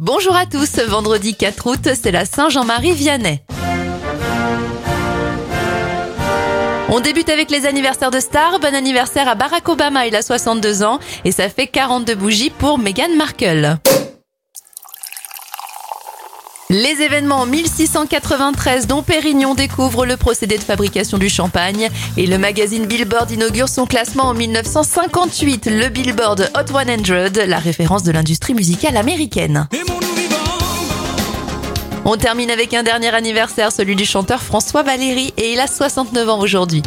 Bonjour à tous, vendredi 4 août, c'est la Saint-Jean-Marie Vianney. On débute avec les anniversaires de stars. Bon anniversaire à Barack Obama, il a 62 ans et ça fait 42 bougies pour Meghan Markle. Les événements en 1693 dont Pérignon découvre le procédé de fabrication du champagne et le magazine Billboard inaugure son classement en 1958, le Billboard Hot 100, la référence de l'industrie musicale américaine. On termine avec un dernier anniversaire, celui du chanteur François Valéry et il a 69 ans aujourd'hui.